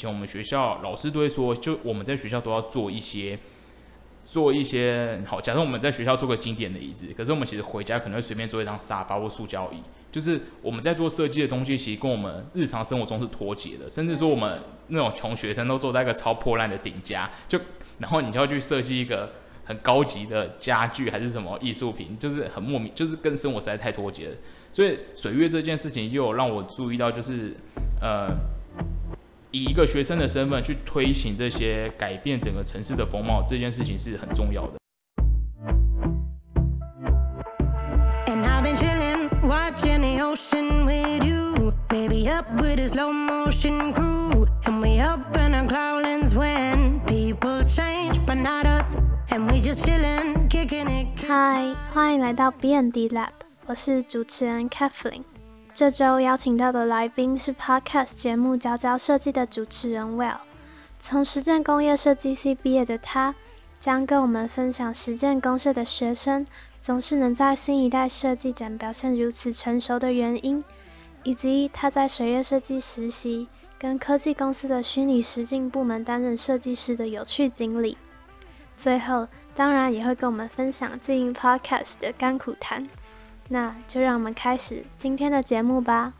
以前我们学校老师都会说，就我们在学校都要做一些。做一些好，假设我们在学校做个经典的椅子，可是我们其实回家可能会随便做一张沙发或塑胶椅，就是我们在做设计的东西，其实跟我们日常生活中是脱节的，甚至说我们那种穷学生都坐在一个超破烂的顶家，就然后你就要去设计一个很高级的家具还是什么艺术品，就是很莫名，就是跟生活实在太脱节了。所以水月这件事情又让我注意到，就是呃。以一个学生的身份去推行这些改变整个城市的风貌，这件事情是很重要的。嗨，欢迎来到 B&D Lab，我是主持人 Kathleen。这周邀请到的来宾是 Podcast 节目《佼佼设计》的主持人 Well。从实践工业设计系毕业的他，将跟我们分享实践公社的学生总是能在新一代设计展表现如此成熟的原因，以及他在水月设计实习，跟科技公司的虚拟实境部门担任设计师的有趣经历。最后，当然也会跟我们分享经营 Podcast 的甘苦谈。那就让我们开始今天的节目吧。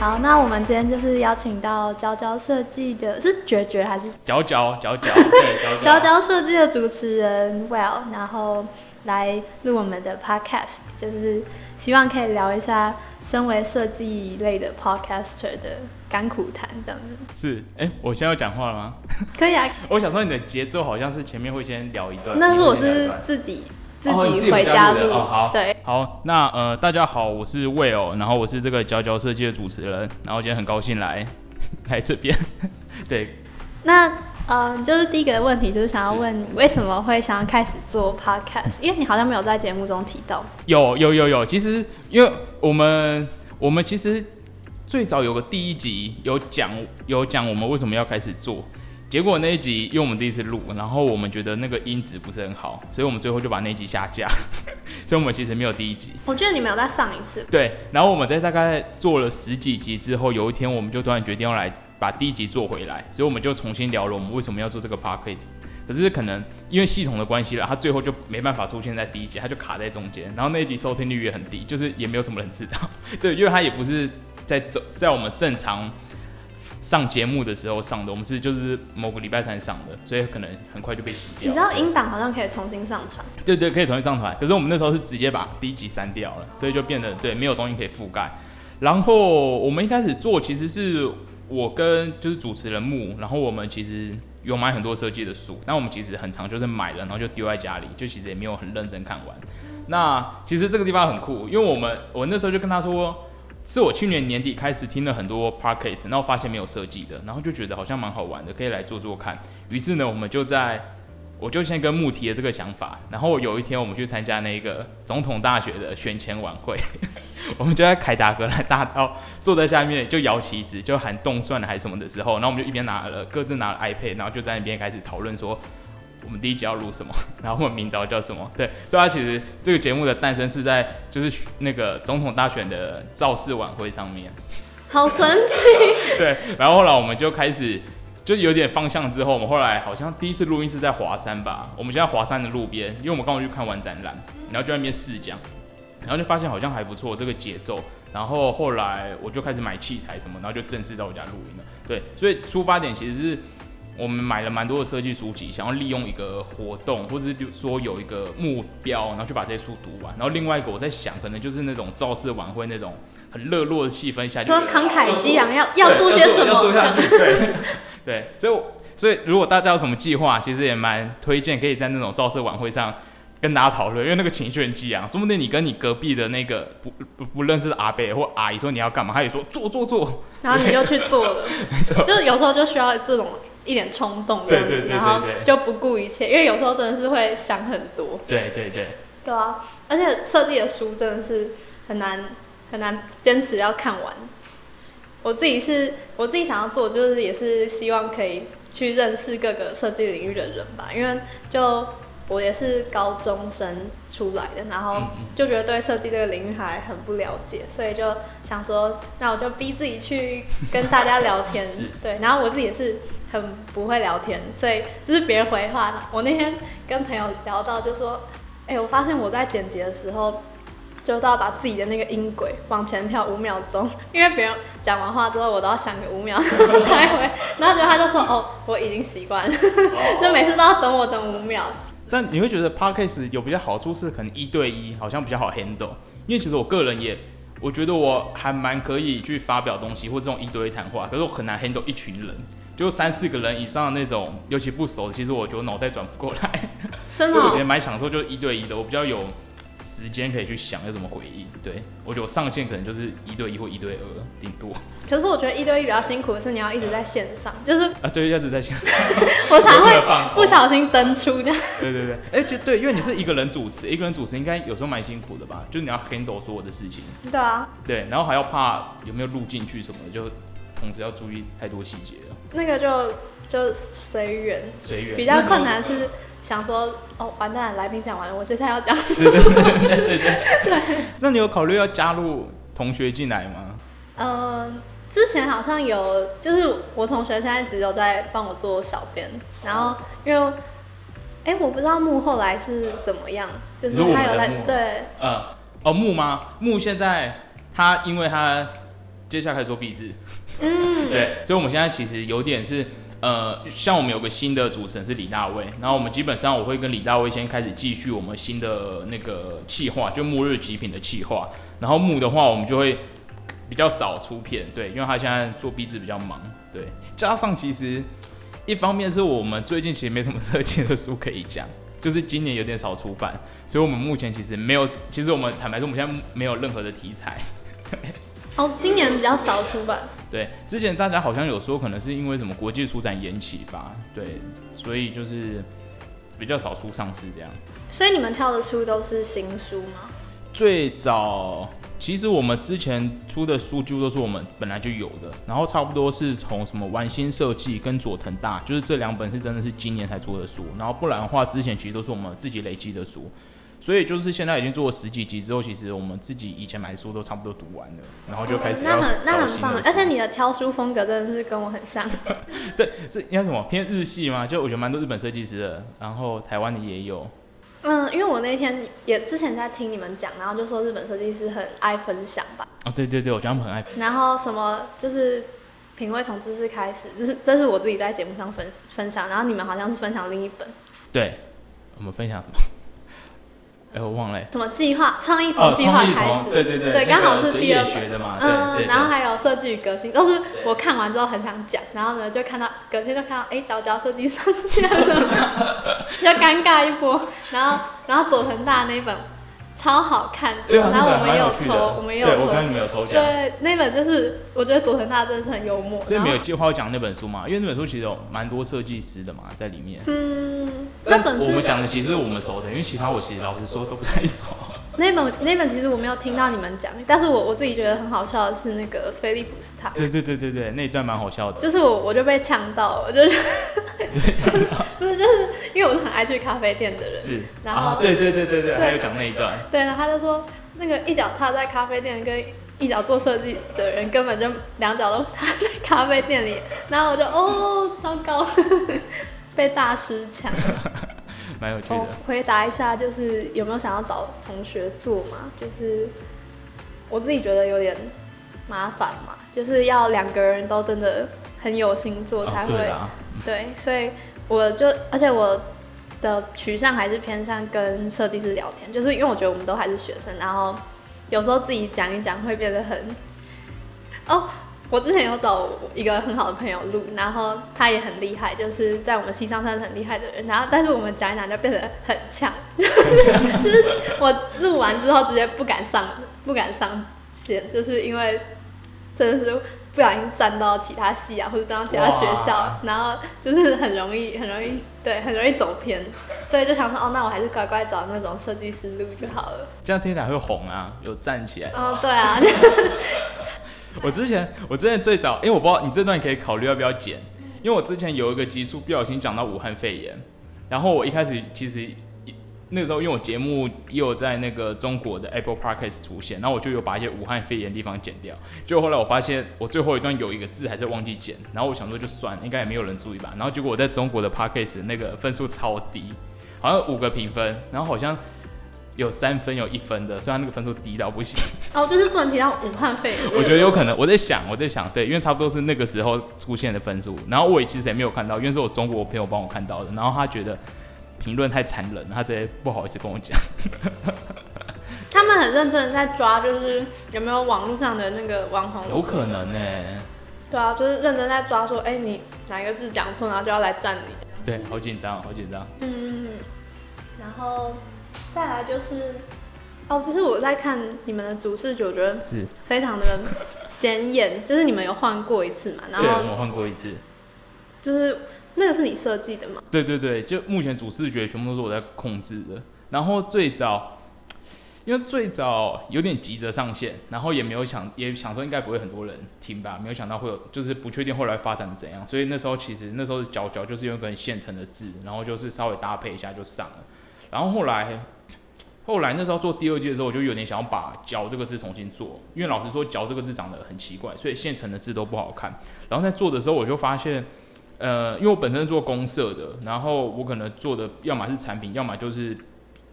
好，那我们今天就是邀请到娇娇设计的，是绝绝还是娇娇娇娇？对，娇娇设计的主持人 Well，然后来录我们的 Podcast，就是。希望可以聊一下身为设计类的 podcaster 的甘苦谈，这样子。是，哎，我现在要讲话了吗？可以啊。我想说你的节奏好像是前面会先聊一段。那是我是自己自己回家录。哦，好。对。好，那呃，大家好，我是 Will，然后我是这个佼佼设计的主持人，然后今天很高兴来 来这边。对。那。嗯，就是第一个问题，就是想要问你为什么会想要开始做 podcast？因为你好像没有在节目中提到。有有有有，其实因为我们我们其实最早有个第一集有讲有讲我们为什么要开始做，结果那一集因为我们第一次录，然后我们觉得那个音质不是很好，所以我们最后就把那集下架，所以我们其实没有第一集。我记得你们有在上一次。对，然后我们在大概做了十几集之后，有一天我们就突然决定要来。把第一集做回来，所以我们就重新聊了我们为什么要做这个 podcast。可是可能因为系统的关系了，它最后就没办法出现在第一集，它就卡在中间。然后那一集收听率也很低，就是也没有什么人知道。对，因为它也不是在走在我们正常上节目的时候上的，我们是就是某个礼拜才上的，所以可能很快就被洗掉。你知道音档好像可以重新上传？对对，可以重新上传。可是我们那时候是直接把第一集删掉了，所以就变得对没有东西可以覆盖。然后我们一开始做其实是。我跟就是主持人木，然后我们其实有买很多设计的书，但我们其实很长就是买了，然后就丢在家里，就其实也没有很认真看完。那其实这个地方很酷，因为我们我那时候就跟他说，是我去年年底开始听了很多 podcast，然后发现没有设计的，然后就觉得好像蛮好玩的，可以来做做看。于是呢，我们就在。我就先跟木提了这个想法，然后有一天我们去参加那个总统大学的选前晚会，我们就在凯达格兰大道坐在下面就摇旗子，就喊动算了还是什么的时候，然后我们就一边拿了各自拿了 iPad，然后就在那边开始讨论说我们第一集要录什么，然后我们名字要叫什么。对，所以它其实这个节目的诞生是在就是那个总统大选的造势晚会上面，好神奇。对，然后后来我们就开始。就有点方向之后，我们后来好像第一次录音是在华山吧。我们现在华山的路边，因为我们刚好去看完展览，然后就在那边试讲，然后就发现好像还不错这个节奏。然后后来我就开始买器材什么，然后就正式在我家录音了。对，所以出发点其实是我们买了蛮多的设计书籍，想要利用一个活动，或者是说有一个目标，然后去把这些书读完。然后另外一个我在想，可能就是那种造势晚会那种很热络的气氛下，说慷慨激昂要要做些什么，要做下去，对。对，所以所以如果大家有什么计划，其实也蛮推荐可以在那种造势晚会上跟大家讨论，因为那个情绪很激昂，说不定你跟你隔壁的那个不不不认识的阿伯或阿姨说你要干嘛，他也说做做做，然后你就去做了，没错，就是有时候就需要这种一点冲动，这样子，然后就不顾一切，因为有时候真的是会想很多，对对对，对啊，而且设计的书真的是很难很难坚持要看完。我自己是，我自己想要做，就是也是希望可以去认识各个设计领域的人吧，因为就我也是高中生出来的，然后就觉得对设计这个领域还很不了解，所以就想说，那我就逼自己去跟大家聊天，对，然后我自己也是很不会聊天，所以就是别人回话，我那天跟朋友聊到就说，哎，我发现我在剪辑的时候。就都要把自己的那个音轨往前跳五秒钟，因为别人讲完话之后，我都要想个五秒才回。然后就他就说：“哦，我已经习惯了，就每次都要等我等五秒。”但你会觉得 podcast 有比较好处是可能一对一好像比较好 handle，因为其实我个人也我觉得我还蛮可以去发表东西或这种一对一谈话，可是我很难 handle 一群人，就三四个人以上的那种，尤其不熟，其实我觉得脑袋转不过来。真的，所以我觉得蛮享受就是一对一的，我比较有。时间可以去想要怎么回应，对我觉得我上线可能就是一对一或一对二顶多。可是我觉得一对一比较辛苦的是你要一直在线上，就是啊对，一直在线上，我常会 不小心登出这样。对对对，哎就对，因为你是一个人主持，一个人主持应该有时候蛮辛苦的吧？就是你要 handle 所有的事情。对啊。对，然后还要怕有没有录进去什么，就同时要注意太多细节了。那个就就随缘，随缘。比较困难是。想说哦，完蛋，来宾讲完了，我接下来要讲。对对对对。那你有考虑要加入同学进来吗？嗯，之前好像有，就是我同学现在只有在帮我做小编，然后因为，哎，我不知道木后来是怎么样，就是他有在对，嗯，哦木吗？木现在他因为他接下来开始做壁纸，嗯，对，所以我们现在其实有点是。呃，像我们有个新的主持人是李大卫，然后我们基本上我会跟李大卫先开始继续我们新的那个企划，就末日极品的企划。然后木的话，我们就会比较少出片，对，因为他现在做壁纸比较忙，对。加上其实一方面是我们最近其实没什么设计的书可以讲，就是今年有点少出版，所以我们目前其实没有，其实我们坦白说，我们现在没有任何的题材。哦，今年比较少出版。对，之前大家好像有说，可能是因为什么国际书展延期吧？对，所以就是比较少书上市这样。所以你们挑的书都是新书吗？最早其实我们之前出的书几乎都是我们本来就有的，然后差不多是从什么玩心设计跟佐藤大，就是这两本是真的是今年才出的书，然后不然的话，之前其实都是我们自己累积的书。所以就是现在已经做了十几集之后，其实我们自己以前买的书都差不多读完了，然后就开始那很那很棒，而且你的挑书风格真的是跟我很像。对，是应该什么偏日系吗？就我觉得蛮多日本设计师的，然后台湾的也有。嗯，因为我那天也之前在听你们讲，然后就说日本设计师很爱分享吧。哦，对对对，我觉得他们很爱。然后什么就是品味从知识开始，这是这是我自己在节目上分分享，然后你们好像是分享另一本。对，我们分享什么？哎，我忘了。什么计划？创意从计划开始。对对对。对，刚好是第二学的嘛。嗯，然后还有设计与革新，都是我看完之后很想讲，然后呢就看到隔天就看到，哎，角角设计上线了，就尴尬一波。然后，然后佐藤大那本。超好看，然后我们也有抽，我们也有抽，我看你们有抽奖。对，那本就是我觉得佐藤大真的是很幽默。所以没有计划讲那本书嘛？因为那本书其实有蛮多设计师的嘛在里面。嗯，那本我们讲的其实我们熟的，因为其他我其实老实说都不太熟。那本那本其实我没有听到你们讲，但是我我自己觉得很好笑的是那个菲利普斯塔。对对对对对，那一段蛮好笑的。就是我我就被呛到，我就 不是就是因为我是很爱去咖啡店的人。是。然后对对对对对，还有讲那一段。对，他就说那个一脚踏在咖啡店跟一脚做设计的人根本就两脚都踏在咖啡店里，然后我就哦糟糕，被大师抢。蛮有趣的。回答一下，就是有没有想要找同学做嘛？就是我自己觉得有点麻烦嘛，就是要两个人都真的很有心做才会。对，所以我就，而且我的取向还是偏向跟设计师聊天，就是因为我觉得我们都还是学生，然后有时候自己讲一讲会变得很哦。我之前有找一个很好的朋友录，然后他也很厉害，就是在我们西上算是很厉害的人。然后，但是我们讲一讲就变得很呛，就是就是我录完之后直接不敢上，不敢上线，就是因为真的是不小心站到其他系啊，或者站到其他学校，然后就是很容易很容易对，很容易走偏，所以就想说哦，那我还是乖乖找那种设计师录就好了。这样听起来会红啊，有站起来。哦，对啊。我之前，我之前最早，因为我不知道你这段可以考虑要不要剪，因为我之前有一个集数不小心讲到武汉肺炎，然后我一开始其实那个时候因为我节目也有在那个中国的 Apple Podcast 出现，然后我就有把一些武汉肺炎地方剪掉。结果后来我发现我最后一段有一个字还是忘记剪，然后我想说就算，应该也没有人注意吧。然后结果我在中国的 Podcast 那个分数超低，好像五个评分，然后好像。有三分有一分的，虽然那个分数低到不行。哦，就是不能提到武汉肺炎。我觉得有可能，我在想，我在想，对，因为差不多是那个时候出现的分数。然后我也其实也没有看到，因为是我中国朋友帮我看到的。然后他觉得评论太残忍，他直接不好意思跟我讲。他们很认真的在抓，就是有没有网络上的那个网红。有可能呢。对啊，就是认真在抓，说，哎，你哪一个字讲错，然后就要来占你。对，好紧张，好紧张。嗯，然后。再来就是，哦，就是我在看你们的主视觉，我觉得是非常的显眼。就是你们有换过一次嘛？然后我换过一次，就是那个是你设计的吗？对对对，就目前主视觉全部都是我在控制的。然后最早，因为最早有点急着上线，然后也没有想，也想说应该不会很多人听吧，没有想到会有，就是不确定后来发展怎样。所以那时候其实那时候脚脚就是用一个很现成的字，然后就是稍微搭配一下就上了。然后后来。后来那时候做第二季的时候，我就有点想要把“脚”这个字重新做，因为老实说，“脚”这个字长得很奇怪，所以现成的字都不好看。然后在做的时候，我就发现，呃，因为我本身做公社的，然后我可能做的要么是产品，要么就是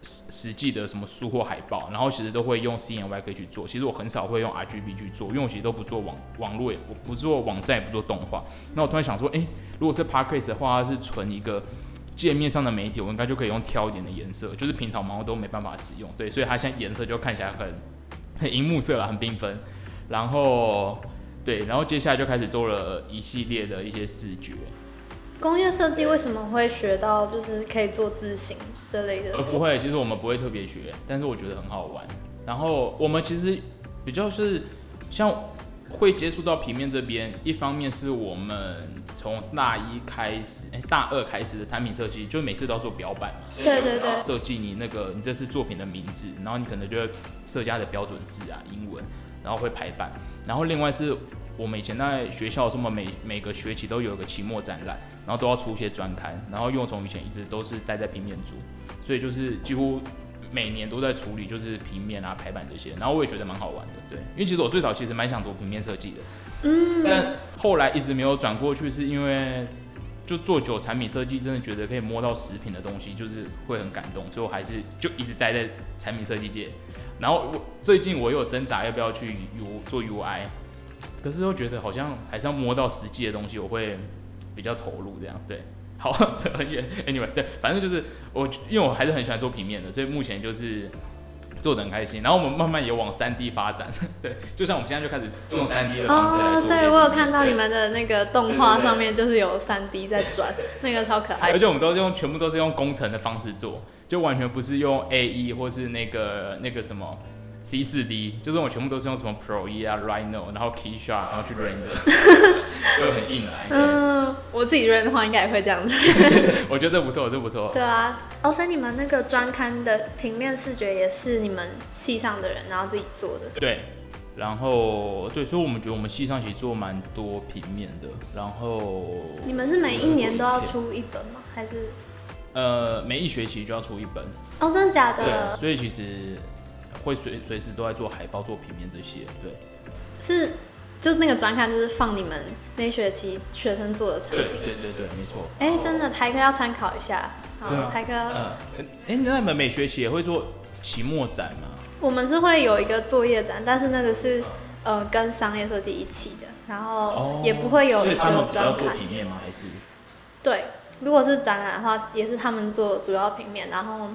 实实际的什么书或海报，然后其实都会用 C N Y K 去做。其实我很少会用 R G B 去做，因为我其实都不做网网络，我不做网站，也不做动画。那我突然想说，哎，如果是 p a r k a s e 的话，它是存一个。界面上的媒体，我应该就可以用挑一点的颜色，就是平常猫都没办法使用，对，所以它现在颜色就看起来很很荧幕色了，很缤纷。然后，对，然后接下来就开始做了一系列的一些视觉。工业设计为什么会学到就是可以做字型这类的？呃，不会，其实我们不会特别学，但是我觉得很好玩。然后我们其实比较是像。会接触到平面这边，一方面是我们从大一开始，哎，大二开始的产品设计，就每次都要做表板嘛，对对对，设计你那个你这次作品的名字，然后你可能就会设加的标准字啊，英文，然后会排版，然后另外是我们以前在学校什么每每个学期都有一个期末展览，然后都要出一些专刊，然后因为我从以前一直都是待在平面组，所以就是几乎。每年都在处理，就是平面啊、排版这些，然后我也觉得蛮好玩的，对，因为其实我最早其实蛮想做平面设计的，嗯，但后来一直没有转过去，是因为就做久产品设计，真的觉得可以摸到食品的东西，就是会很感动，所以我还是就一直待在产品设计界。然后我最近我有挣扎要不要去 U 做 UI，可是又觉得好像还是要摸到实际的东西，我会比较投入这样，对。好，扯很远。Anyway，对，反正就是我，因为我还是很喜欢做平面的，所以目前就是做的很开心。然后我们慢慢也往三 D 发展，对，就像我们现在就开始用三 D 的方式来做。对我有看到你们的那个动画上面就是有三 D 在转，那个超可爱。而且我们都用全部都是用工程的方式做，就完全不是用 AE 或是那个那个什么。C 四 D 就是我全部都是用什么 Pro E 啊，Rhino，然后 Keysharp，然后去 render，就很硬 来。嗯，我自己 render 的话应该也会这样子。我觉得这不错，这不错。对啊，哦，所以你们那个专刊的平面视觉也是你们系上的人然后自己做的。对，然后对，所以我们觉得我们系上其实做蛮多平面的。然后你们是每一年都要出一本吗？还是？呃，每一学期就要出一本。哦，真的假的？对，所以其实。会随随时都在做海报、做平面这些，对，是，就那个专刊就是放你们那学期学生做的产品，对对对，没错。哎，真的台科要参考一下，好，台科，嗯，哎，那你们每学期也会做期末展吗？我们是会有一个作业展，但是那个是呃跟商业设计一起的，然后也不会有一个专刊。平面吗？还是？对，如果是展览的话，也是他们做主要平面，然后。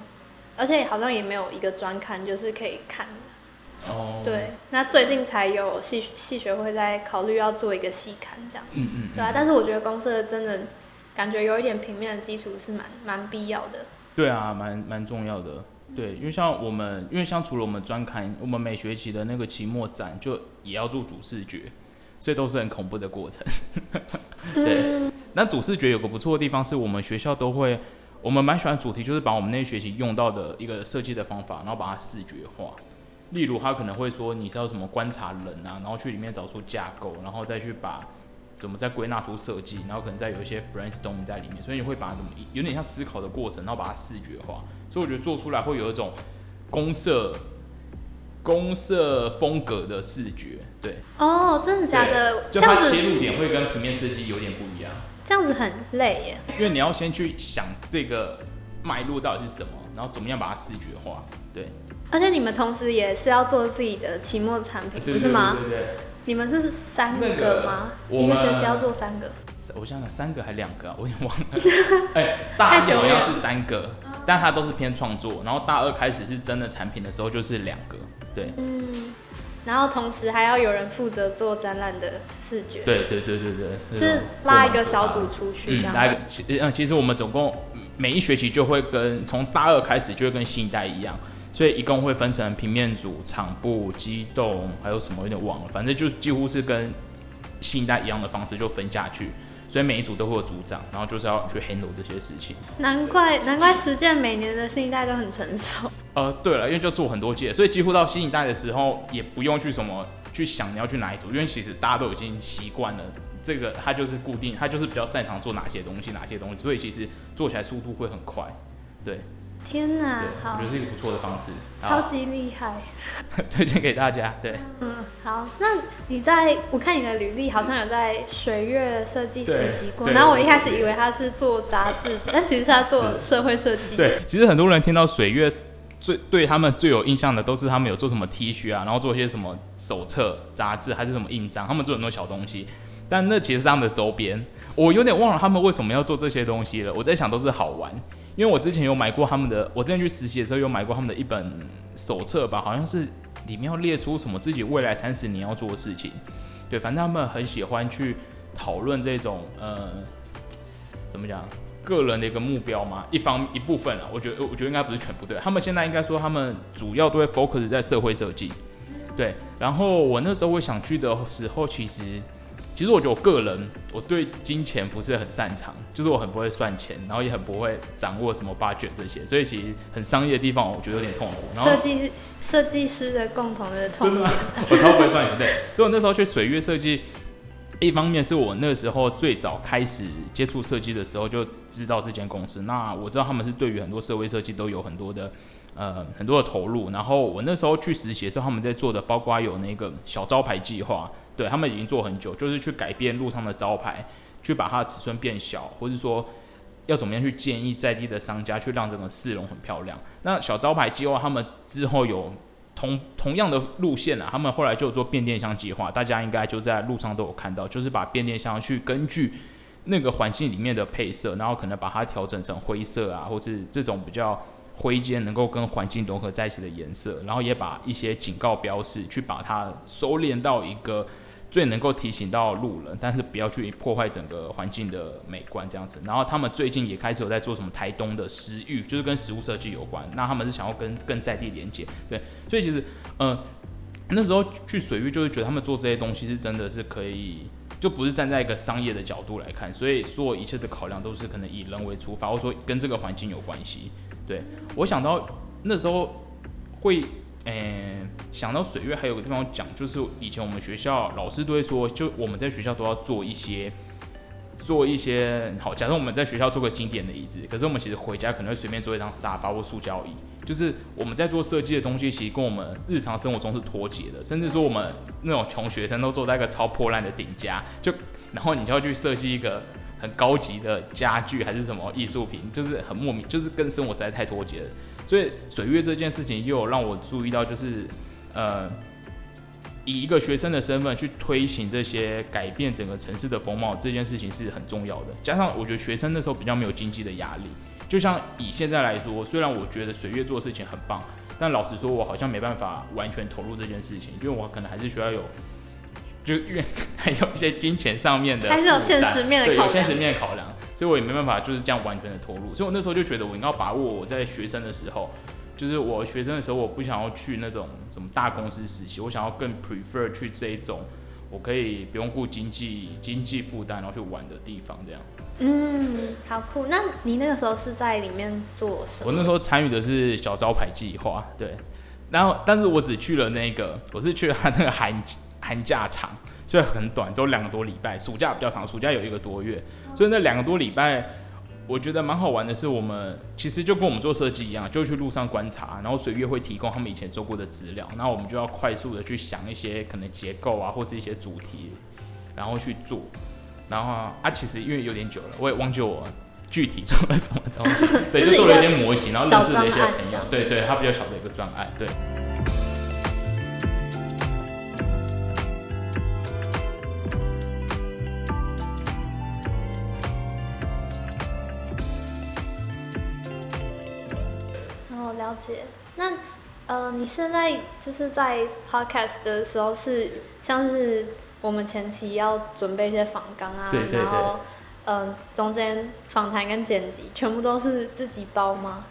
而且好像也没有一个专刊，就是可以看的。哦。对，那最近才有系系学会在考虑要做一个系刊这样。嗯嗯。对啊，但是我觉得公司真的感觉有一点平面的基础是蛮蛮必要的。对啊，蛮蛮重要的。对，因为像我们，因为像除了我们专刊，我们每学期的那个期末展就也要做主视觉，所以都是很恐怖的过程。对。那主视觉有个不错的地方，是我们学校都会。我们蛮喜欢主题，就是把我们那学期用到的一个设计的方法，然后把它视觉化。例如，他可能会说你是要什么观察人啊，然后去里面找出架构，然后再去把怎么再归纳出设计，然后可能再有一些 brainstorm 在里面，所以你会把它怎么有点像思考的过程，然后把它视觉化，所以我觉得做出来会有一种公社公社风格的视觉，对，哦，真的假的？就它切入点会跟平面设计有点不一样，这样子很累耶，因为你要先去想这个脉络到底是什么，然后怎么样把它视觉化，对。而且你们同时也是要做自己的期末产品，不是吗？对对对。你们是三个吗？一个学期要做三个。我想想，三个还两个，我有点忘了。哎，大一好像是三个，但它都是偏创作。然后大二开始是真的产品的时候，就是两个。对。嗯。然后同时还要有人负责做展览的视觉。对对对对对。是拉一个小组出去。嗯，拉一个。嗯，其实我们总共每一学期就会跟从大二开始就会跟新一代一样。所以一共会分成平面组、场部、机动，还有什么有点忘了，反正就几乎是跟新一代一样的方式就分下去。所以每一组都会有组长，然后就是要去 handle 这些事情。难怪难怪实践每年的新一代都很成熟。呃，对了，因为就做很多届，所以几乎到新一代的时候也不用去什么去想你要去哪一组，因为其实大家都已经习惯了这个，他就是固定，他就是比较擅长做哪些东西，哪些东西，所以其实做起来速度会很快，对。天哪，好，我觉得是一个不错的方式，超级厉害，推荐给大家。对，嗯，好，那你在我看你的履历好像有在水月设计实习过，然后我一开始以为他是做杂志，但其实是他做社会设计。对，其实很多人听到水月最对他们最有印象的都是他们有做什么 T 恤啊，然后做一些什么手册、杂志还是什么印章，他们做很多小东西，但那其实是他们的周边。我有点忘了他们为什么要做这些东西了，我在想都是好玩。因为我之前有买过他们的，我之前去实习的时候有买过他们的一本手册吧，好像是里面要列出什么自己未来三十年要做的事情。对，反正他们很喜欢去讨论这种呃，怎么讲，个人的一个目标嘛。一方一部分啊，我觉得我觉得应该不是全部对。他们现在应该说他们主要都会 focus 在社会设计。对，然后我那时候会想去的时候，其实。其实我觉得我个人，我对金钱不是很擅长，就是我很不会算钱，然后也很不会掌握什么 budget 这些，所以其实很商业的地方，我觉得有点痛苦。设计设计师的共同的痛苦。我超不会算钱，对。所以我那时候去水月设计，一方面是我那时候最早开始接触设计的时候就知道这间公司，那我知道他们是对于很多社会设计都有很多的呃很多的投入。然后我那时候去实习的时候，他们在做的包括有那个小招牌计划。对他们已经做很久，就是去改变路上的招牌，去把它的尺寸变小，或者说要怎么样去建议在地的商家去让整个市容很漂亮。那小招牌计划，他们之后有同同样的路线啊，他们后来就做变电箱计划，大家应该就在路上都有看到，就是把变电箱去根据那个环境里面的配色，然后可能把它调整成灰色啊，或是这种比较。灰间能够跟环境融合在一起的颜色，然后也把一些警告标识去把它收敛到一个最能够提醒到路人，但是不要去破坏整个环境的美观这样子。然后他们最近也开始有在做什么台东的食域，就是跟食物设计有关。那他们是想要跟更在地连接，对。所以其实，嗯，那时候去水域就是觉得他们做这些东西是真的是可以，就不是站在一个商业的角度来看，所以所有一切的考量都是可能以人为出发，或者说跟这个环境有关系。对，我想到那时候会，诶，想到水月还有个地方讲，就是以前我们学校老师都会说，就我们在学校都要做一些，做一些好。假设我们在学校做个经典的椅子，可是我们其实回家可能会随便做一张沙发或塑胶椅，就是我们在做设计的东西，其实跟我们日常生活中是脱节的。甚至说我们那种穷学生都坐在一个超破烂的顶家，就然后你就要去设计一个。很高级的家具还是什么艺术品，就是很莫名，就是跟生活实在太脱节了。所以水月这件事情又让我注意到，就是呃，以一个学生的身份去推行这些改变整个城市的风貌这件事情是很重要的。加上我觉得学生那时候比较没有经济的压力，就像以现在来说，虽然我觉得水月做事情很棒，但老实说，我好像没办法完全投入这件事情，因为我可能还是需要有。就因为 还有一些金钱上面的，还是有现实面的考量，有现实面的考量，所以我也没办法就是这样完全的投入。所以我那时候就觉得，我应该把握我在学生的时候，就是我学生的时候，我不想要去那种什么大公司实习，我想要更 prefer 去这一种我可以不用顾经济经济负担，然后去玩的地方，这样。嗯，好酷。那你那个时候是在里面做什么？我那时候参与的是小招牌计划，对。然后，但是我只去了那个，我是去了他那个寒。寒假场，所以很短，只有两个多礼拜。暑假比较长，暑假有一个多月，所以那两个多礼拜，我觉得蛮好玩的。是我们其实就跟我们做设计一样，就去路上观察，然后水月会提供他们以前做过的资料，然后我们就要快速的去想一些可能结构啊，或是一些主题，然后去做。然后啊，其实因为有点久了，我也忘记我具体做了什么东西。对，就做了一些模型，然后认识了一些朋友。对对，他比较小的一个专案。对。解，那呃，你现在就是在 podcast 的时候是像是我们前期要准备一些访纲啊，然后嗯，中间访谈跟剪辑全部都是自己包吗？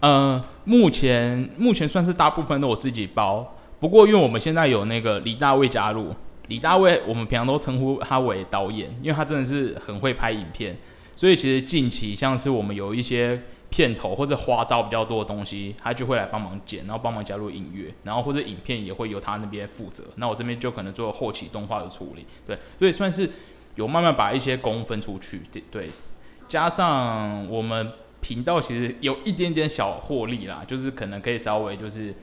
呃，目前目前算是大部分都我自己包，不过因为我们现在有那个李大卫加入，李大卫我们平常都称呼他为导演，因为他真的是很会拍影片，所以其实近期像是我们有一些。片头或者花招比较多的东西，他就会来帮忙剪，然后帮忙加入音乐，然后或者影片也会由他那边负责。那我这边就可能做后期动画的处理，对，所以算是有慢慢把一些工分出去，对。加上我们频道其实有一点点小获利啦，就是可能可以稍微就是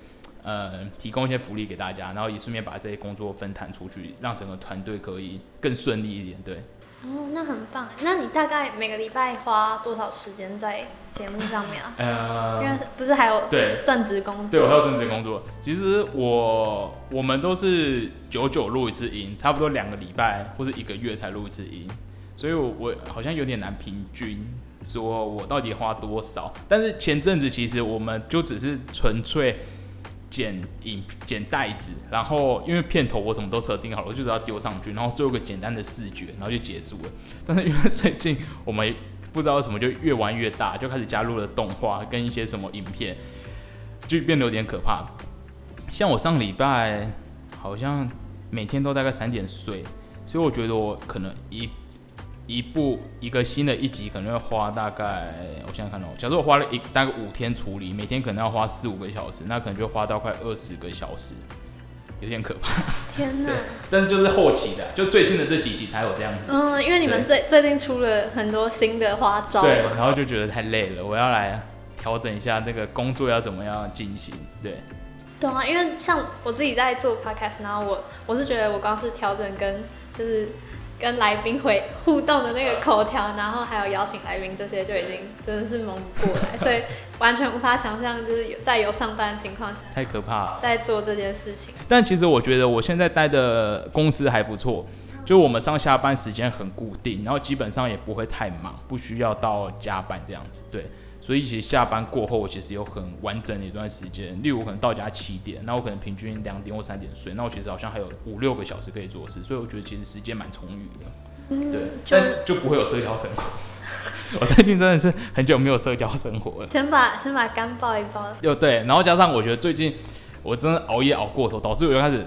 呃提供一些福利给大家，然后也顺便把这些工作分摊出去，让整个团队可以更顺利一点，对。哦，那很棒。那你大概每个礼拜花多少时间在节目上面啊？呃，因为不是还有对正职工作，对我还有正职工作。其实我我们都是久久录一次音，差不多两个礼拜或者一个月才录一次音，所以我我好像有点难平均说我到底花多少。但是前阵子其实我们就只是纯粹。剪影剪袋子，然后因为片头我什么都设定好了，我就只要丢上去，然后做一个简单的视觉，然后就结束了。但是因为最近我们不知道为什么就越玩越大，就开始加入了动画跟一些什么影片，就变得有点可怕。像我上礼拜好像每天都大概三点睡，所以我觉得我可能一。一部一个新的一集可能会花大概，我现在看到，假如我花了一大概五天处理，每天可能要花四五个小时，那可能就花到快二十个小时，有点可怕。天哪！但是就是后期的，就最近的这几期才有这样子。嗯，因为你们最最近出了很多新的花招。对，然后就觉得太累了，我要来调整一下这个工作要怎么样进行。对。对啊，因为像我自己在做 podcast，然后我我是觉得我光是调整跟就是。跟来宾会互动的那个口条，然后还有邀请来宾这些，就已经真的是蒙不过来，所以完全无法想象，就是在有上班的情况下，太可怕了，在做这件事情。但其实我觉得我现在待的公司还不错，就我们上下班时间很固定，然后基本上也不会太忙，不需要到加班这样子，对。所以其实下班过后，我其实有很完整的一段时间。例如，我可能到家七点，那我可能平均两点或三点睡，那我其实好像还有五六个小时可以做事。所以我觉得其实时间蛮充裕的，对，但就不会有社交生活。我最近真的是很久没有社交生活了。先把先把肝爆一爆。又对，然后加上我觉得最近我真的熬夜熬过头，导致我又开始。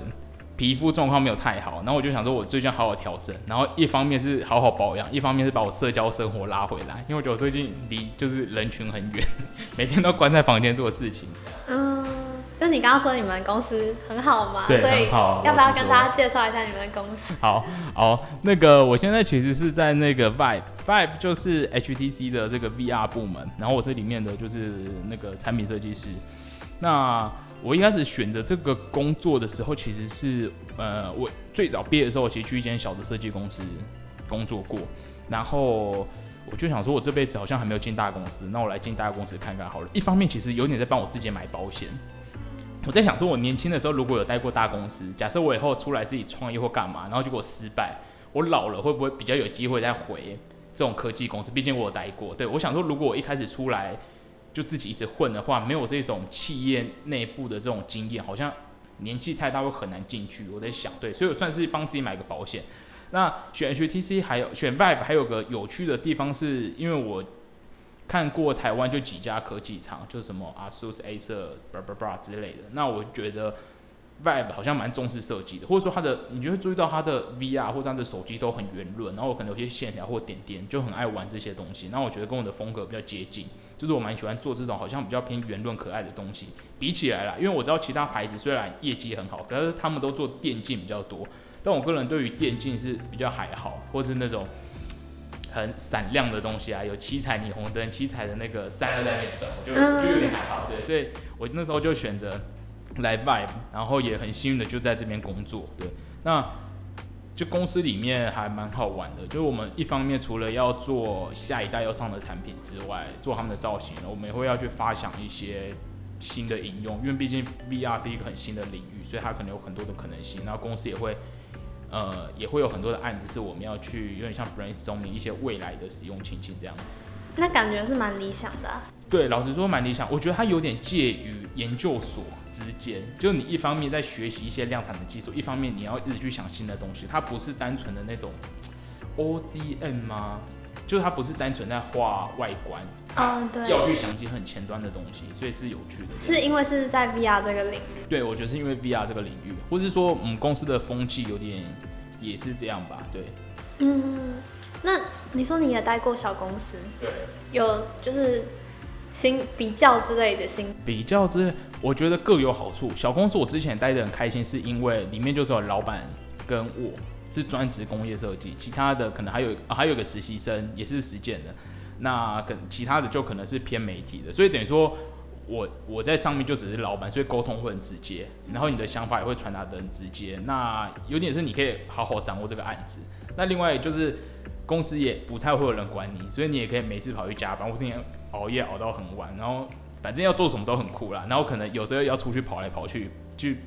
皮肤状况没有太好，然后我就想说，我最近好好调整，然后一方面是好好保养，一方面是把我社交生活拉回来，因为我觉得我最近离就是人群很远，每天都关在房间做事情。嗯，就你刚刚说你们公司很好嘛，对，很好。要不要跟大家介绍一下你们公司？好，好，那个我现在其实是在那个 Vibe，Vibe 就是 HTC 的这个 VR 部门，然后我是里面的就是那个产品设计师。那我一开始选择这个工作的时候，其实是呃，我最早毕业的时候，我其实去一间小的设计公司工作过，然后我就想说，我这辈子好像还没有进大公司，那我来进大公司看看好了。一方面，其实有点在帮我自己买保险。我在想说，我年轻的时候如果有待过大公司，假设我以后出来自己创业或干嘛，然后结果失败，我老了会不会比较有机会再回这种科技公司？毕竟我有待过。对我想说，如果我一开始出来。就自己一直混的话，没有这种企业内部的这种经验，好像年纪太大会很难进去。我在想，对，所以我算是帮自己买个保险。那选 HTC 还有选 Vibe 还有个有趣的地方，是因为我看过台湾就几家科技厂，就什么 ASUS、Acer、b r b r 之类的。那我觉得。Vibe 好像蛮重视设计的，或者说它的，你就会注意到它的 VR 或者它的手机都很圆润，然后可能有些线条或点点，就很爱玩这些东西。那我觉得跟我的风格比较接近，就是我蛮喜欢做这种好像比较偏圆润可爱的东西。比起来啦，因为我知道其他牌子虽然业绩很好，可是他们都做电竞比较多，但我个人对于电竞是比较还好，或是那种很闪亮的东西啊，有七彩霓虹灯、七彩的那个三在那边走，就就有点还好。对，所以我那时候就选择来 Vibe，然后也很幸运的就在这边工作。对，那。就公司里面还蛮好玩的，就是我们一方面除了要做下一代要上的产品之外，做他们的造型，我们也会要去发想一些新的应用，因为毕竟 VR 是一个很新的领域，所以它可能有很多的可能性。然后公司也会，呃，也会有很多的案子是我们要去有点像 brainstorming 一些未来的使用情境这样子。那感觉是蛮理想的。对，老实说蛮理想。我觉得它有点介于研究所之间，就你一方面在学习一些量产的技术，一方面你要一直去想新的东西。它不是单纯的那种 ODM 吗？就是它不是单纯在画外观，嗯，对，要去想一些很前端的东西，所以是有趣的。是因为是在 VR 这个领域？对，我觉得是因为 VR 这个领域，或是说我们公司的风气有点也是这样吧？对，嗯。那你说你也待过小公司，对，有就是新比较之类的新比较之，我觉得各有好处。小公司我之前待的很开心，是因为里面就是有老板跟我是专职工业设计，其他的可能还有还有个实习生也是实践的，那可其他的就可能是偏媒体的，所以等于说我我在上面就只是老板，所以沟通会很直接，然后你的想法也会传达的很直接。那有点是你可以好好掌握这个案子。那另外就是。公司也不太会有人管你，所以你也可以每次跑去加班，或是你熬夜熬到很晚，然后反正要做什么都很酷啦。然后可能有时候要出去跑来跑去，去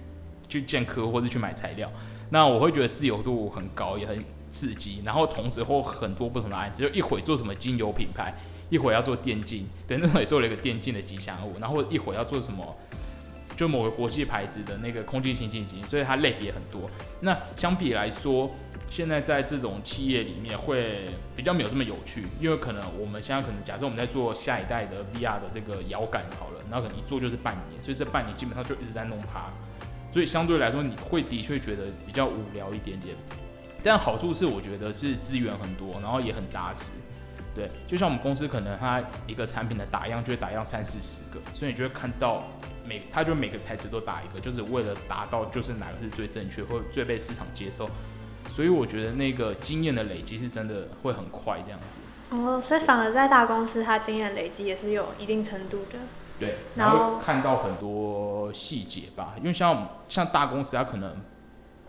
去见客户或者去买材料。那我会觉得自由度很高，也很刺激。然后同时或很多不同的案子，就一会做什么精油品牌，一会要做电竞，对，那时候也做了一个电竞的吉祥物。然后一会要做什么？就某个国际牌子的那个空气清净机，所以它类别很多。那相比来说，现在在这种企业里面会比较没有这么有趣，因为可能我们现在可能假设我们在做下一代的 VR 的这个遥感好了，然后可能一做就是半年，所以这半年基本上就一直在弄它，所以相对来说你会的确觉得比较无聊一点点。但好处是我觉得是资源很多，然后也很扎实。对，就像我们公司可能它一个产品的打样就会打样三四十个，所以你就会看到每它就每个材质都打一个，就是为了达到就是哪个是最正确或最被市场接受。所以我觉得那个经验的累积是真的会很快这样子。哦，所以反而在大公司，它经验累积也是有一定程度的。对，然后看到很多细节吧，因为像像大公司，它可能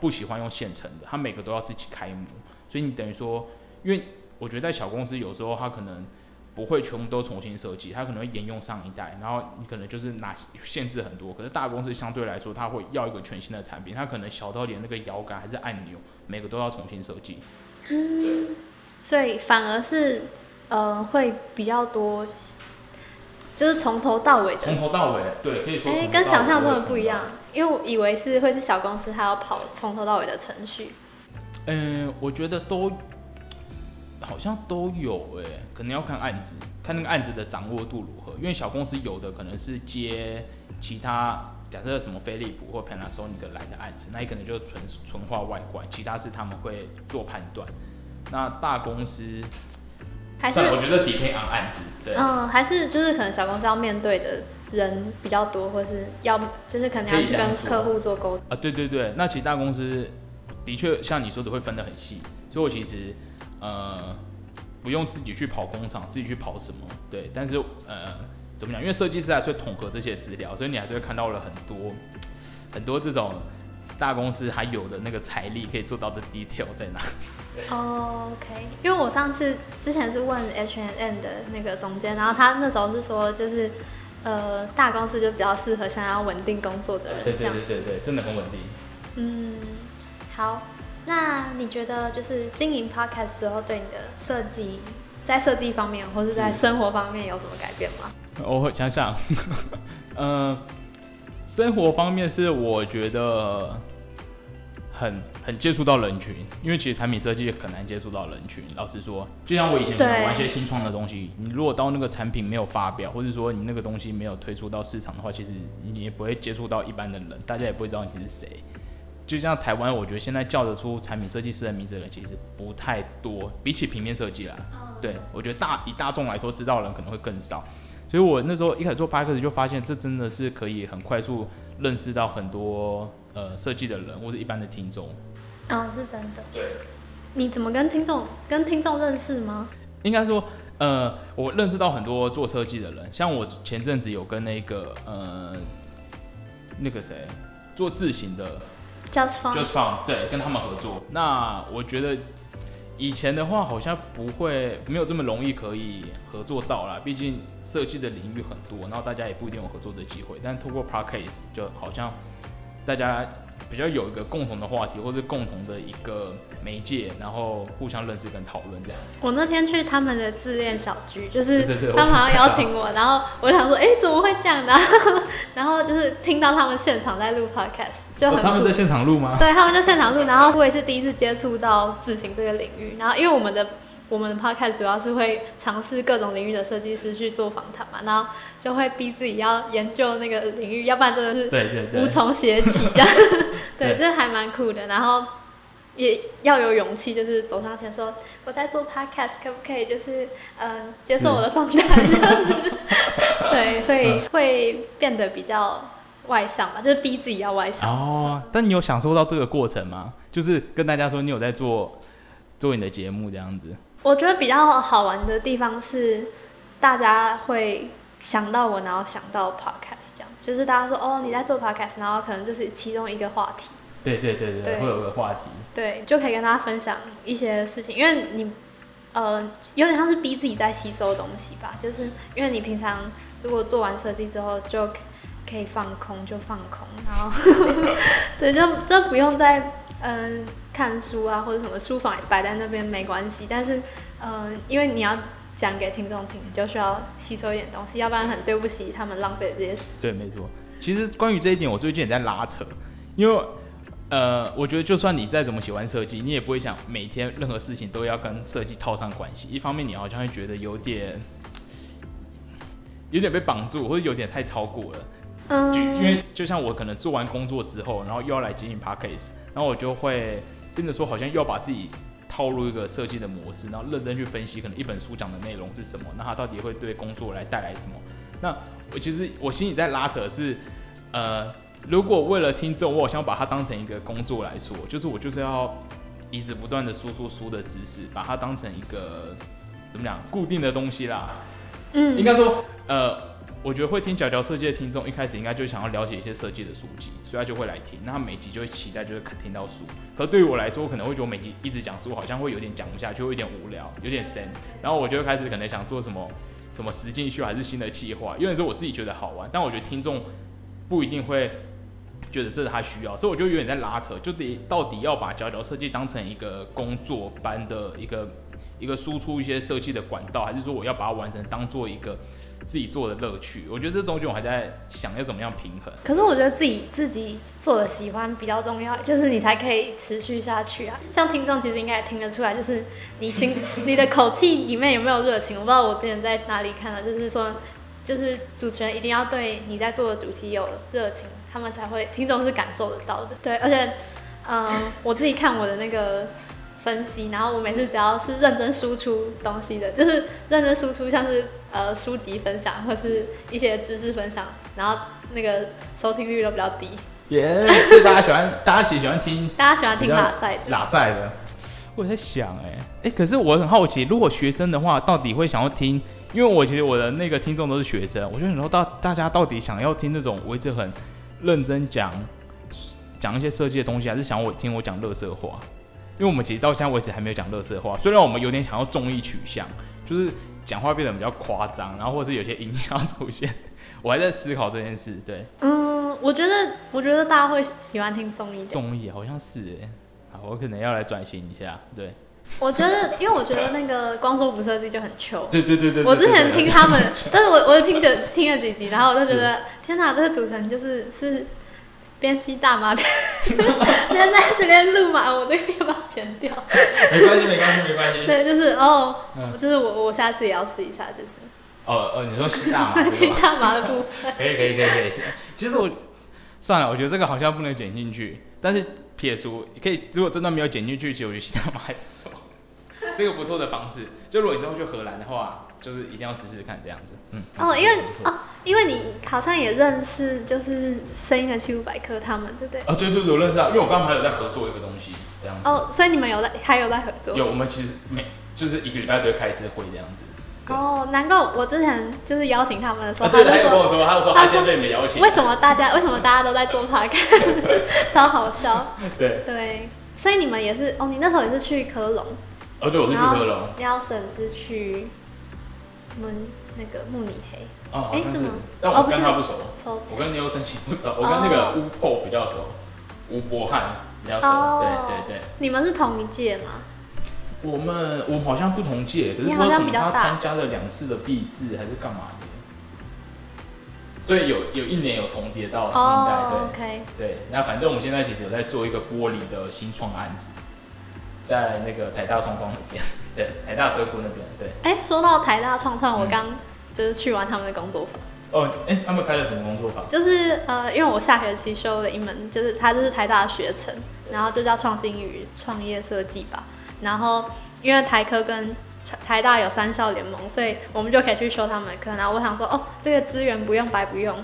不喜欢用现成的，它每个都要自己开模，所以你等于说，因为。我觉得在小公司有时候它可能不会全部都重新设计，它可能会沿用上一代，然后你可能就是拿限制很多。可是大公司相对来说，它会要一个全新的产品，它可能小到连那个摇杆还是按钮，每个都要重新设计。嗯，所以反而是呃会比较多，就是从头到尾。从头到尾，对，可以说。哎，跟想象中的不一样，因为我以为是会是小公司，它要跑从头到尾的程序。嗯，我觉得都。好像都有哎，可能要看案子，看那个案子的掌握度如何。因为小公司有的可能是接其他，假设什么飞利浦或 Panasonic 来的案子，那也可能就纯纯化外观，其他是他们会做判断。那大公司还是我觉得底片昂案子，对，嗯，还是就是可能小公司要面对的人比较多，或是要就是可能要去跟客户做沟通啊。对对对，那其实大公司的确像你说的会分得很细，所以我其实。呃，不用自己去跑工厂，自己去跑什么？对，但是呃，怎么讲？因为设计师还是会统合这些资料，所以你还是会看到了很多很多这种大公司还有的那个财力可以做到的 detail 在哪。哦，OK，因为我上次之前是问 H and N 的那个总监，然后他那时候是说，就是呃，大公司就比较适合想要稳定工作的人，对对对对对，真的很稳定。嗯，好。那你觉得就是经营 podcast 之后，对你的设计，在设计方面或是在生活方面有什么改变吗？我会想想，嗯，生活方面是我觉得很很接触到人群，因为其实产品设计很难接触到人群。老实说，就像我以前玩一些新创的东西，你如果到那个产品没有发表，或者说你那个东西没有推出到市场的话，其实你也不会接触到一般的人，大家也不会知道你是谁。就像台湾，我觉得现在叫得出产品设计师的名字的人其实不太多，比起平面设计啦，对我觉得大以大众来说，知道的人可能会更少。所以我那时候一开始做 p a c k 就发现这真的是可以很快速认识到很多呃设计的人或者一般的听众。哦，是真的。对，你怎么跟听众跟听众认识吗？应该说，呃，我认识到很多做设计的人，像我前阵子有跟那个呃那个谁做字型的 Just Fun，Just Fun，对，跟他们合作。那我觉得以前的话好像不会没有这么容易可以合作到啦，毕竟设计的领域很多，然后大家也不一定有合作的机会。但通过 Parkcase 就好像大家比较有一个共同的话题，或是共同的一个媒介，然后互相认识跟讨论这样子。我那天去他们的自恋小聚，就是他们好像邀请我，然后我想说，哎、怎么会这样的、然后就是听到他们现场在录 podcast，就很。哦他们在现场录吗？对他们在现场录，然后我也是第一次接触到自行这个领域，然后因为我们的我们的 podcast 主要是会尝试各种领域的设计师去做访谈嘛，然后就会逼自己要研究那个领域，要不然真的是无从写起这样。对，对 这还蛮酷的。然后也要有勇气，就是走上前说我在做 podcast，可不可以就是嗯接受我的访谈这样子？对，所以会变得比较外向吧，就是逼自己要外向。哦，但你有享受到这个过程吗？就是跟大家说你有在做做你的节目这样子。我觉得比较好玩的地方是，大家会想到我，然后想到 podcast 这样，就是大家说哦你在做 podcast，然后可能就是其中一个话题。对对对对，对会有个话题。对，就可以跟大家分享一些事情，因为你，呃，有点像是逼自己在吸收东西吧，就是因为你平常如果做完设计之后就可可以放空，就放空，然后 对，就就不用再嗯、看书啊或者什么书房摆在那边没关系，但是嗯、因为你要讲给听众听，就需要吸收一点东西，要不然很对不起他们浪费这些时间。对，没错。其实关于这一点，我最近也在拉扯，因为呃，我觉得就算你再怎么喜欢设计，你也不会想每天任何事情都要跟设计套上关系。一方面，你好像会觉得有点有点被绑住，或者有点太超过了。就因嗯，为就像我可能做完工作之后，然后又要来经营 podcast，然后我就会变得说好像又要把自己套入一个设计的模式，然后认真去分析可能一本书讲的内容是什么，那它到底会对工作来带来什么？那我其实我心里在拉扯是，呃，如果为了听众，我好像把它当成一个工作来说，就是我就是要一直不断的输出书的知识，把它当成一个怎么讲固定的东西啦，嗯。应嗯，该说，呃，我觉得会听角角设计的听众，一开始应该就想要了解一些设计的书籍，所以他就会来听。那他每集就会期待就是听到书。可是对于我来说，我可能会觉得每集一直讲书，好像会有点讲不下去，会有点无聊，有点深。然后我就会开始可能想做什么什么实境秀，还是新的计划。因为是我自己觉得好玩，但我觉得听众不一定会觉得这是他需要，所以我就有点在拉扯，就得到底要把角角设计当成一个工作班的一个一个输出一些设计的管道，还是说我要把它完成当做一个自己做的乐趣？我觉得这中间我还在想要怎么样平衡。可是我觉得自己自己做的喜欢比较重要，就是你才可以持续下去啊。像听众其实应该也听得出来，就是你心 你的口气里面有没有热情。我不知道我之前在哪里看到，就是说，就是主持人一定要对你在做的主题有热情，他们才会听众是感受得到的。对，而且，嗯、我自己看我的那个。分析，然后我每次只要是认真输出东西的，就是认真输出，像是呃书籍分享或是一些知识分享，然后那个收听率都比较低。耶、是大家喜欢，大家其实喜欢听 大家喜欢听拉赛的，拉赛的。我在想、哎，哎，可是我很好奇，如果学生的话，到底会想要听？因为我其实我的那个听众都是学生，我就想说大大家到底想要听那种我一直很认真讲讲一些设计的东西，还是想我听我讲乐色话？因为我们其实到现在为止还没有讲乐色话，虽然我们有点想要综艺取向，就是讲话变得比较夸张，然后或者是有些音效出现，我还在思考这件事。对，嗯，我觉得我觉得大家会喜欢听综艺。综艺好像是哎、好，我可能要来转型一下。对，我觉得，因为我觉得那个光说不设计就很糗。对对对对我之前听他们，但是我我听着听了几集，然后我就觉得，天哪，这个主持人就是是边吸大麻边 边在这边录嘛，我这个要不要剪掉？没关系，没关系，没关系。对，就是哦，嗯就是我我下次也要试一下，就是哦哦，你说吸大麻吸 对吧？大麻的部分。可以可以可以可以。其实我算了，我觉得这个好像不能剪进去，但是撇除可以，如果真的没有剪进去，其实我觉得吸大麻还不错，这个不错的方式。就如果你之后去荷兰的话，就是一定要试试看这样子。嗯。哦，因为哦，因为你好像也认识，就是声音的七五百科他们，对不对？啊，对对对，我认识啊，因为我刚刚还有在合作一个东西，这样子。哦，所以你们有在还有在合作？有，我们其实每就是一个礼拜都会开一次会这样子。哦，难怪我之前就是邀请他们的时候，他就跟我说，他说他先被你们邀请。为什么大家为什么大家都在做 p a 超好笑。对对，所以你们也是哦，你那时候也是去科隆。哦，对，我是去科隆。Nelson 是去 mun 那个慕尼黑。哦，哎，是吗？但我跟他不熟，我跟 Nelson 不熟，我跟那个乌破比较熟，吴博汉比较熟。对对对。你们是同一届吗？我们我好像不同届，可是不知道什么他参加了两次的毕制还是干嘛的，所以有有一年有重叠到新一代，对对。那反正我们现在其实有在做一个玻璃的新创案子，在那个台大创创那边，对，台大车库那边，对。哎，说到台大创创，我刚就是去完他们的工作坊。哦，哎，他们开了什么工作坊？就是呃，因为我下学期修了一门，就是它就是台大的学程，然后就叫创新与创业设计吧。然后，因为台科跟台大有三校联盟，所以我们就可以去修他们的课。然后我想说，哦，这个资源不用白不用。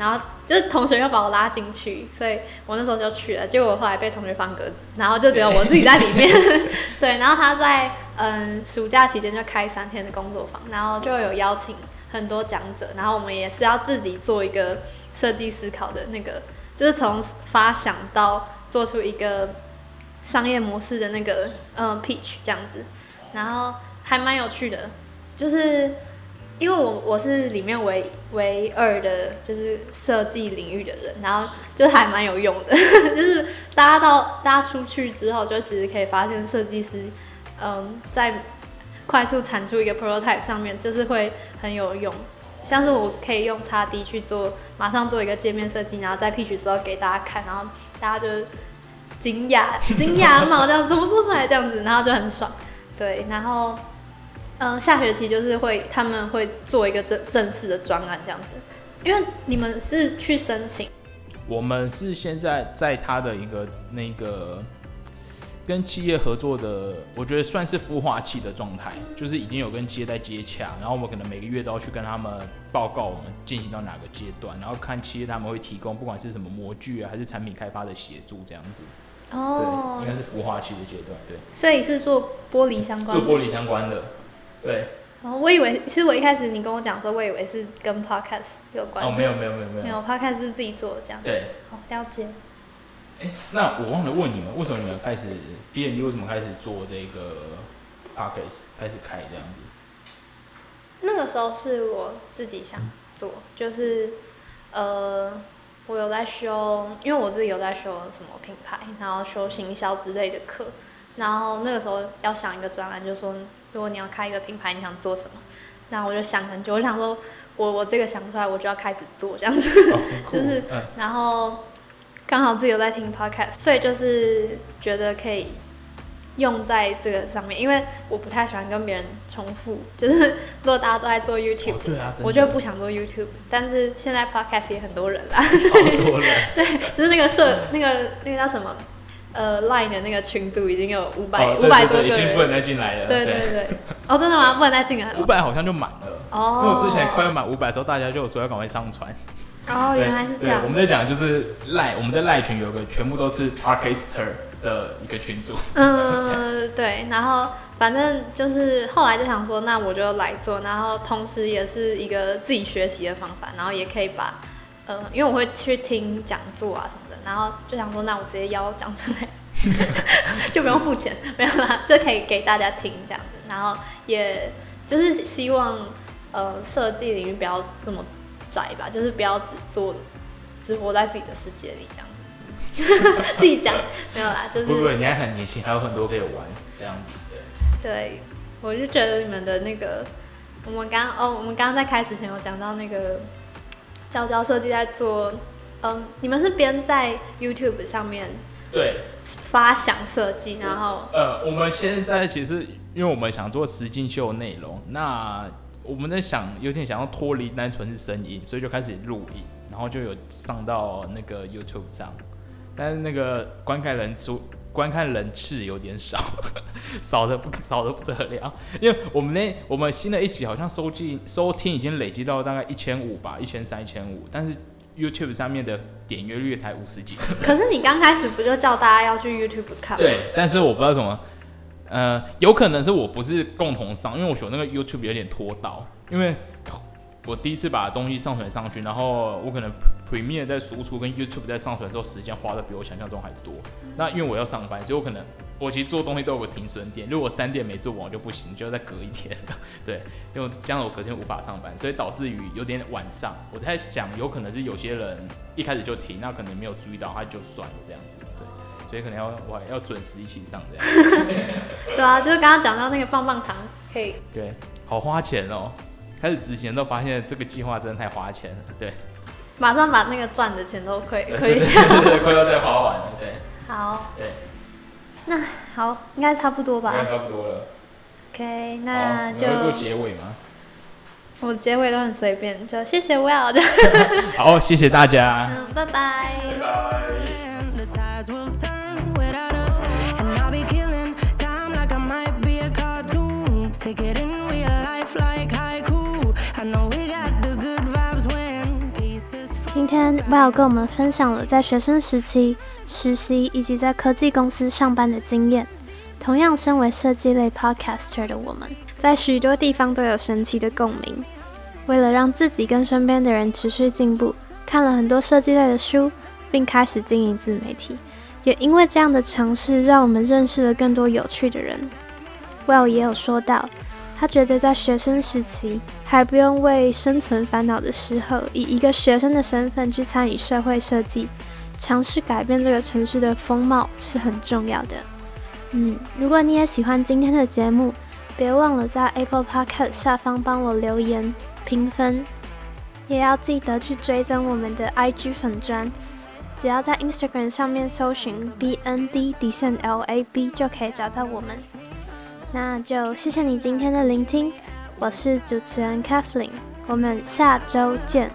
然后就是同学又把我拉进去，所以我那时候就去了。结果后来被同学放鸽子，然后就只有我自己在里面。对，然后他在嗯暑假期间就开三天的工作坊，然后就有邀请很多讲者，然后我们也是要自己做一个设计思考的那个，就是从发想到做出一个。商业模式的那个嗯 pitch 这样子，然后还蛮有趣的，就是因为我我是里面唯唯二的，就是设计领域的人，然后就还蛮有用的，就是大家到大家出去之后，就其实可以发现设计师嗯在快速产出一个 prototype 上面，就是会很有用，像是我可以用叉 D 去做，马上做一个界面设计，然后在 pitch 时候给大家看，然后大家就。惊讶，惊讶嘛，这样怎么做出来这样子，然后就很爽，对，然后，嗯，下学期就是会他们会做一个正正式的专案这样子，因为你们是去申请，我们是现在在他的一个那个跟企业合作的，我觉得算是孵化器的状态，就是已经有跟企业在接洽，然后我们可能每个月都要去跟他们报告我们进行到哪个阶段，然后看企业他们会提供不管是什么模具啊，还是产品开发的协助这样子。哦，应该是孵化器的阶段，对。所以是做玻璃相关。做玻璃相关的，对。然后，我以为，其实我一开始你跟我讲说，我以为是跟 podcast 有关。哦，没有没有没有没有。没有 podcast 是自己做的这样。对。好，了解。哎，那我忘了问你们，为什么你们开始毕业？你为什么开始做这个 podcast，开始开这样子？那个时候是我自己想做，就是呃。我有在修，因为我自己有在修什么品牌，然后修行销之类的课，然后那个时候要想一个专栏，就说如果你要开一个品牌，你想做什么？那我就想很久，我想说我我这个想出来，我就要开始做这样子，就是，然后刚好自己有在听 podcast，所以就是觉得可以。用在这个上面，因为我不太喜欢跟别人重复。就是 如果大家都在做 YouTube，对啊，我就不想做 YouTube。但是现在 Podcast 也很多人啦，多人。对，就是那个社，那个那个叫什么？呃，Line 的那个群组已经有五百五百多个人，已经不能再进来了。对对对。哦，真的吗？不能再进来了。五百好像就满了。哦。因为我之前快要满五百的时候，大家就说要赶快上传。哦，原来是这样。我们在讲就是赖，我们在赖群有个全部都是 Podcaster 的一个群组。嗯，对。然后反正就是后来就想说，那我就来做，然后同时也是一个自己学习的方法，然后也可以把，呃，因为我会去听讲座啊什么的，然后就想说，那我直接邀讲出来，就不用付钱，没有啦，就可以给大家听这样子。然后也就是希望，呃，设计领域不要这么。窄吧，就是不要只做，只活在自己的世界里这样子。自己讲没有啦，就是不不，你还很年轻，还有很多可以玩这样子。对，我就觉得你们的那个，我们刚哦，我们刚刚在开始前有讲到那个娇娇设计在做，嗯，你们是编在 YouTube 上面对发想设计，然后呃，我们现在其实因为我们想做实境秀内容，那。我们在想，有点想要脱离单纯是声音，所以就开始录影，然后就有上到那个 YouTube 上。但是那个观看人数、观看人次有点少，少的不少的不得了。因为我们那我们新的一集好像收进收听已经累积到大概一千五吧，一千三、一千五，但是 YouTube 上面的点阅率才五十几。可是你刚开始不就叫大家要去 YouTube 看？对，但是我不知道怎么，呃，有可能是我不是共同上，因为我选那个 YouTube 有点拖到，因为。我第一次把东西上传上去，然后我可能 Premiere 在输出跟 YouTube 在上传之后，时间花的比我想象中还多。那因为我要上班，所以我可能我其实做东西都有个停损点，如果三点没做完就不行，就要再隔一天。对，因为这样我隔天无法上班，所以导致于有点晚上。我在想，有可能是有些人一开始就停，那可能没有注意到，他就算了这样子。对，所以可能要我还要准时一起上这样。对啊，就是刚刚讲到那个棒棒糖，可以。对，好花钱哦。开始执行都发现这个计划真的太花钱了，对。马上把那个赚的钱都亏 亏掉，亏到再花完了，对。好。对。那好，应该差不多吧。应该差不多了。OK，那就。做结尾吗？我结尾都很随便，就谢谢 Well 的。好，谢谢大家。嗯，拜拜。拜拜。今天 Well 跟我们分享了在学生时期实习以及在科技公司上班的经验。同样身为设计类 Podcaster 的我们，在许多地方都有神奇的共鸣。为了让自己跟身边的人持续进步，看了很多设计类的书，并开始经营自媒体。也因为这样的尝试，让我们认识了更多有趣的人。Well 也有说到。他觉得在学生时期还不用为生存烦恼的时候，以一个学生的身份去参与社会设计，尝试改变这个城市的风貌是很重要的。嗯，如果你也喜欢今天的节目，别忘了在 Apple Podcast 下方帮我留言评分，也要记得去追踪我们的 IG 粉砖，只要在 Instagram 上面搜寻 BND 底线 LAB 就可以找到我们。那就谢谢你今天的聆听，我是主持人 kathleen 我们下周见。